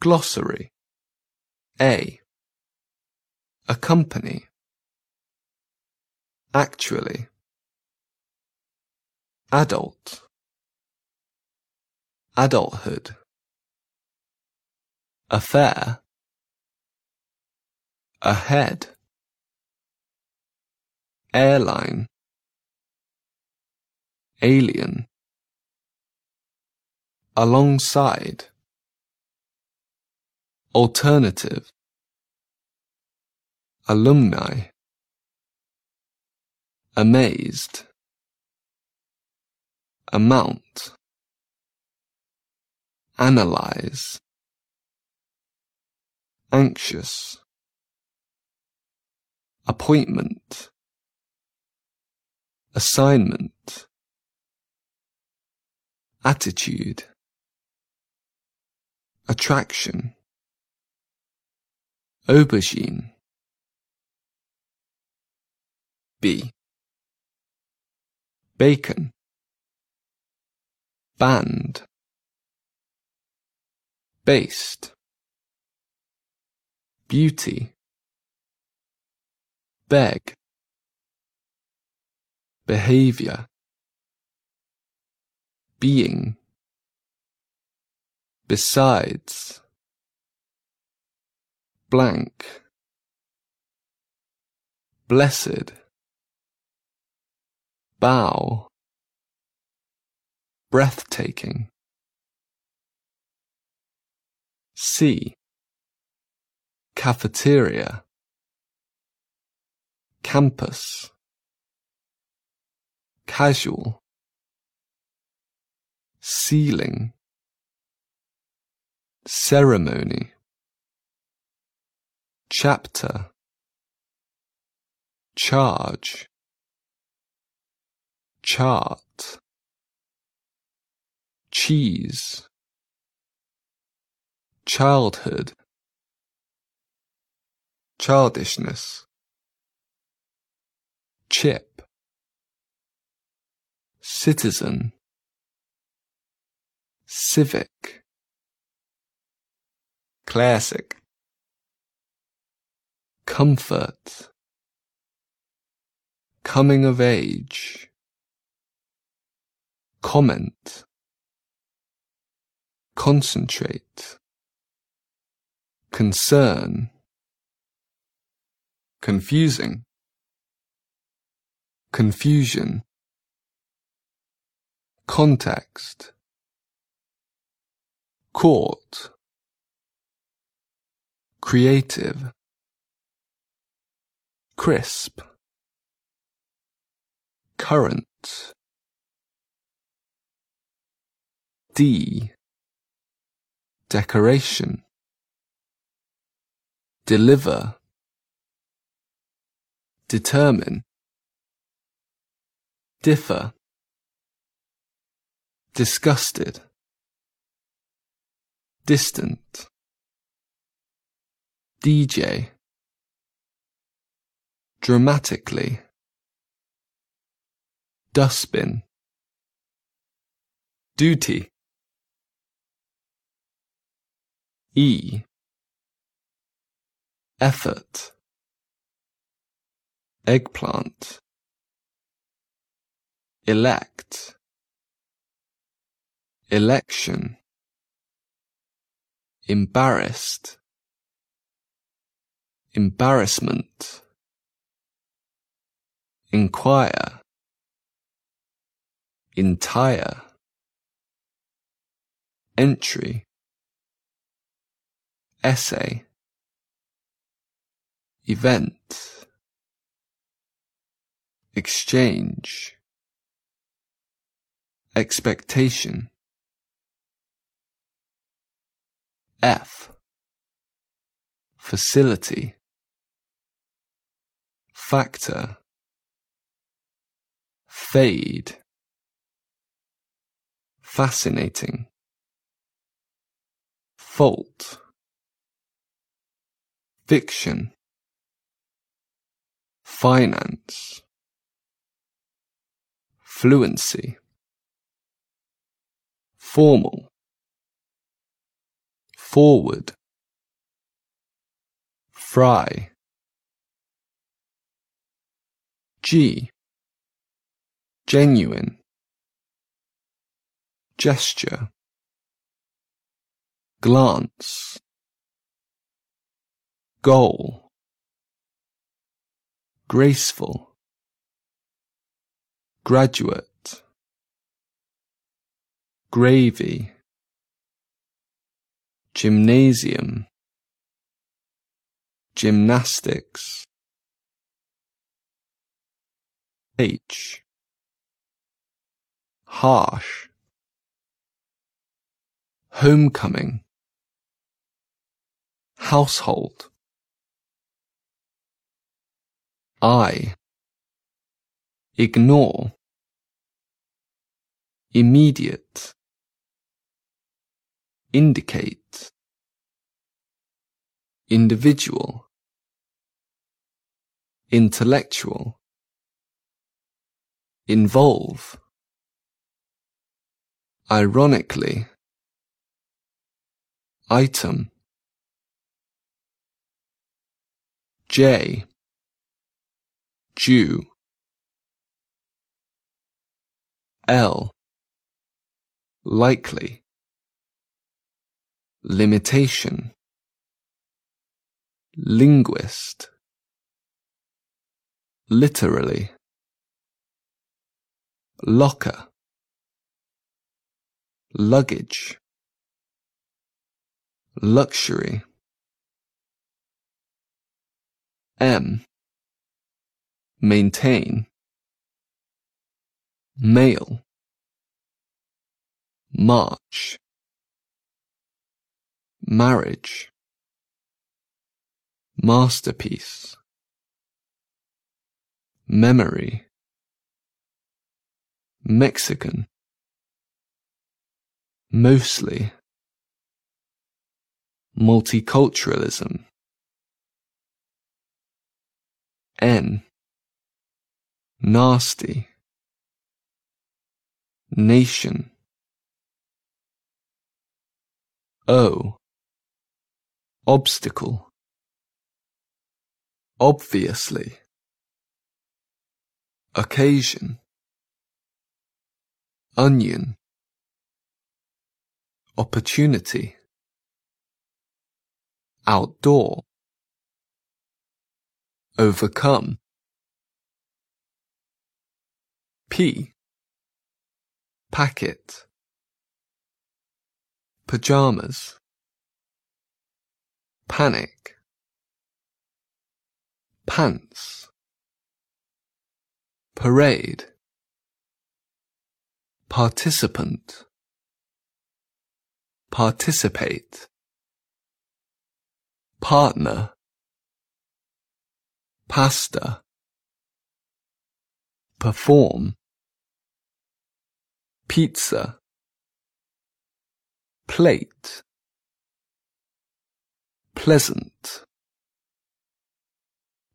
Glossary A. Accompany. Actually. Adult. Adulthood. Affair. Ahead. Airline. Alien. Alongside. Alternative. Alumni. Amazed. Amount. Analyze. Anxious. Appointment. Assignment. Attitude. Attraction. Aubergine. B. Bacon. Band. Based. Beauty. Beg. Behavior. Being. Besides. Blank. Blessed. Bow. Breathtaking. C. Cafeteria. Campus. Casual. Ceiling. Ceremony. Chapter. Charge. Chart. Cheese. Childhood. Childishness. Chip. Citizen. Civic. Classic. Comfort. Coming of age. Comment. Concentrate. Concern. Confusing. Confusion. Context. Court. Creative. Crisp. Current. D. Decoration. Deliver. Determine. Differ. Disgusted. Distant. DJ. Dramatically. Dustbin. Duty. E. Effort. Eggplant. Elect. Election. Embarrassed. Embarrassment. Inquire. Entire. Entry. Essay. Event. Exchange. Expectation. F. Facility. Factor. Fade. Fascinating. Fault. Fiction. Finance. Fluency. Formal. forward, fry. G. Genuine. Gesture. Glance. Goal. Graceful. Graduate. Gravy. Gymnasium. Gymnastics. H. Harsh. Homecoming. Household. I. Ignore. Immediate. Indicate. Individual. Intellectual. Involve. Ironically. Item. J. Jew. L. Likely. Limitation. Linguist. Literally. Locker. Luggage. Luxury. M. Maintain. Male. March. Marriage. Masterpiece. Memory. Mexican. Mostly. Multiculturalism. N. Nasty. Nation. O. Obstacle. Obviously. Occasion. Onion. Opportunity. Outdoor. Overcome. P. Packet. Pajamas. Panic. Pants. Parade. Participant. Participate. Partner. Pasta. Perform. Pizza. Plate. Pleasant.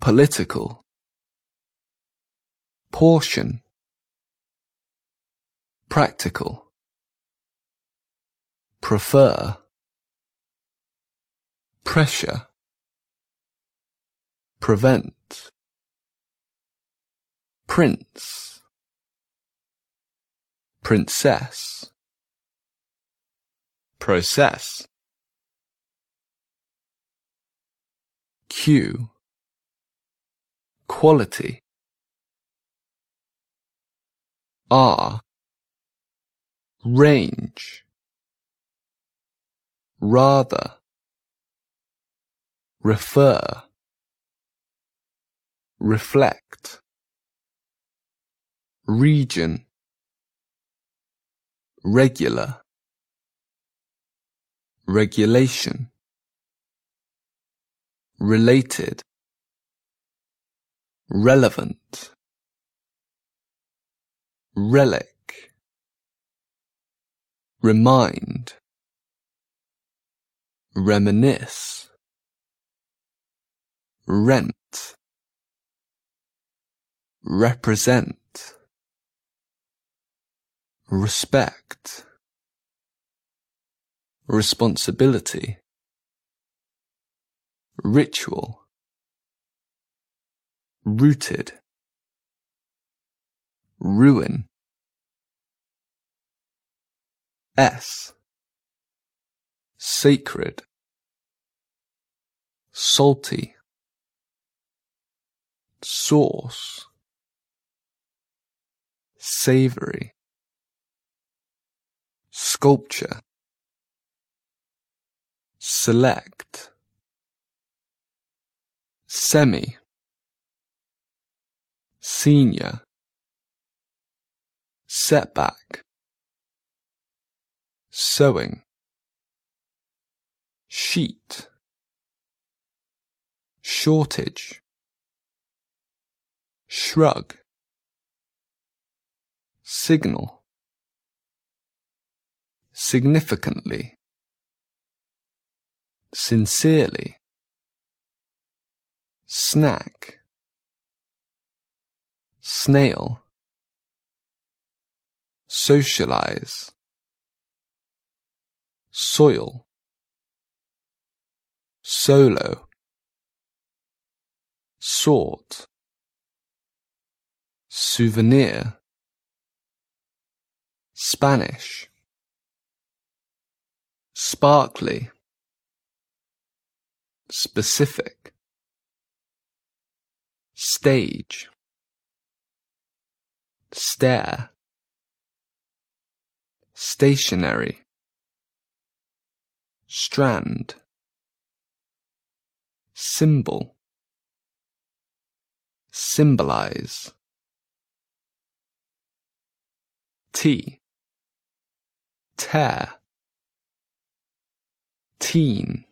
Political. Portion. Practical. Prefer. Pressure. Prevent. Prince. Princess. Process. Q. Quality. R. Range. Rather. Refer. Reflect. Region. Regular. Regulation. Related. Relevant. Relic. Remind. Reminisce. Rent. Represent. Respect. Responsibility. ritual, rooted, ruin. S. Sacred, salty, sauce, savory, sculpture, select, semi, senior, setback, sewing, sheet, shortage, shrug, signal, significantly, sincerely, snack, snail, socialize, soil, solo, sort, souvenir, Spanish, sparkly, specific, stage, stare, stationary, strand, symbol, symbolize, T, tear, teen,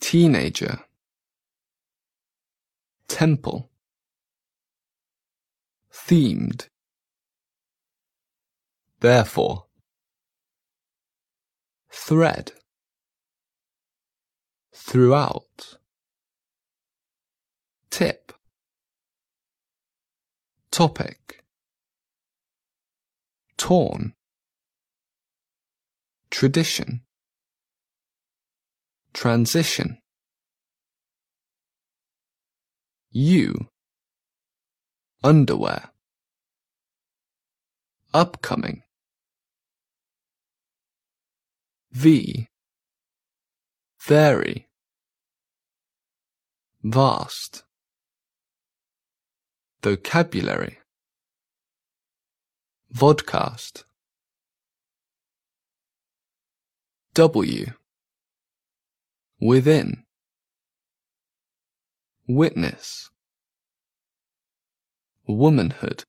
teenager, temple, themed, therefore, thread, throughout, tip, topic, torn, tradition, transition, U, underwear, upcoming, V, very, vast, vocabulary, vodcast, W, within, witness, womanhood,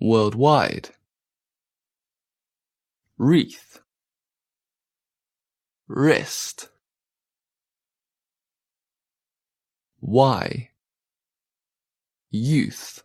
worldwide, wreath, wrist, Y, youth,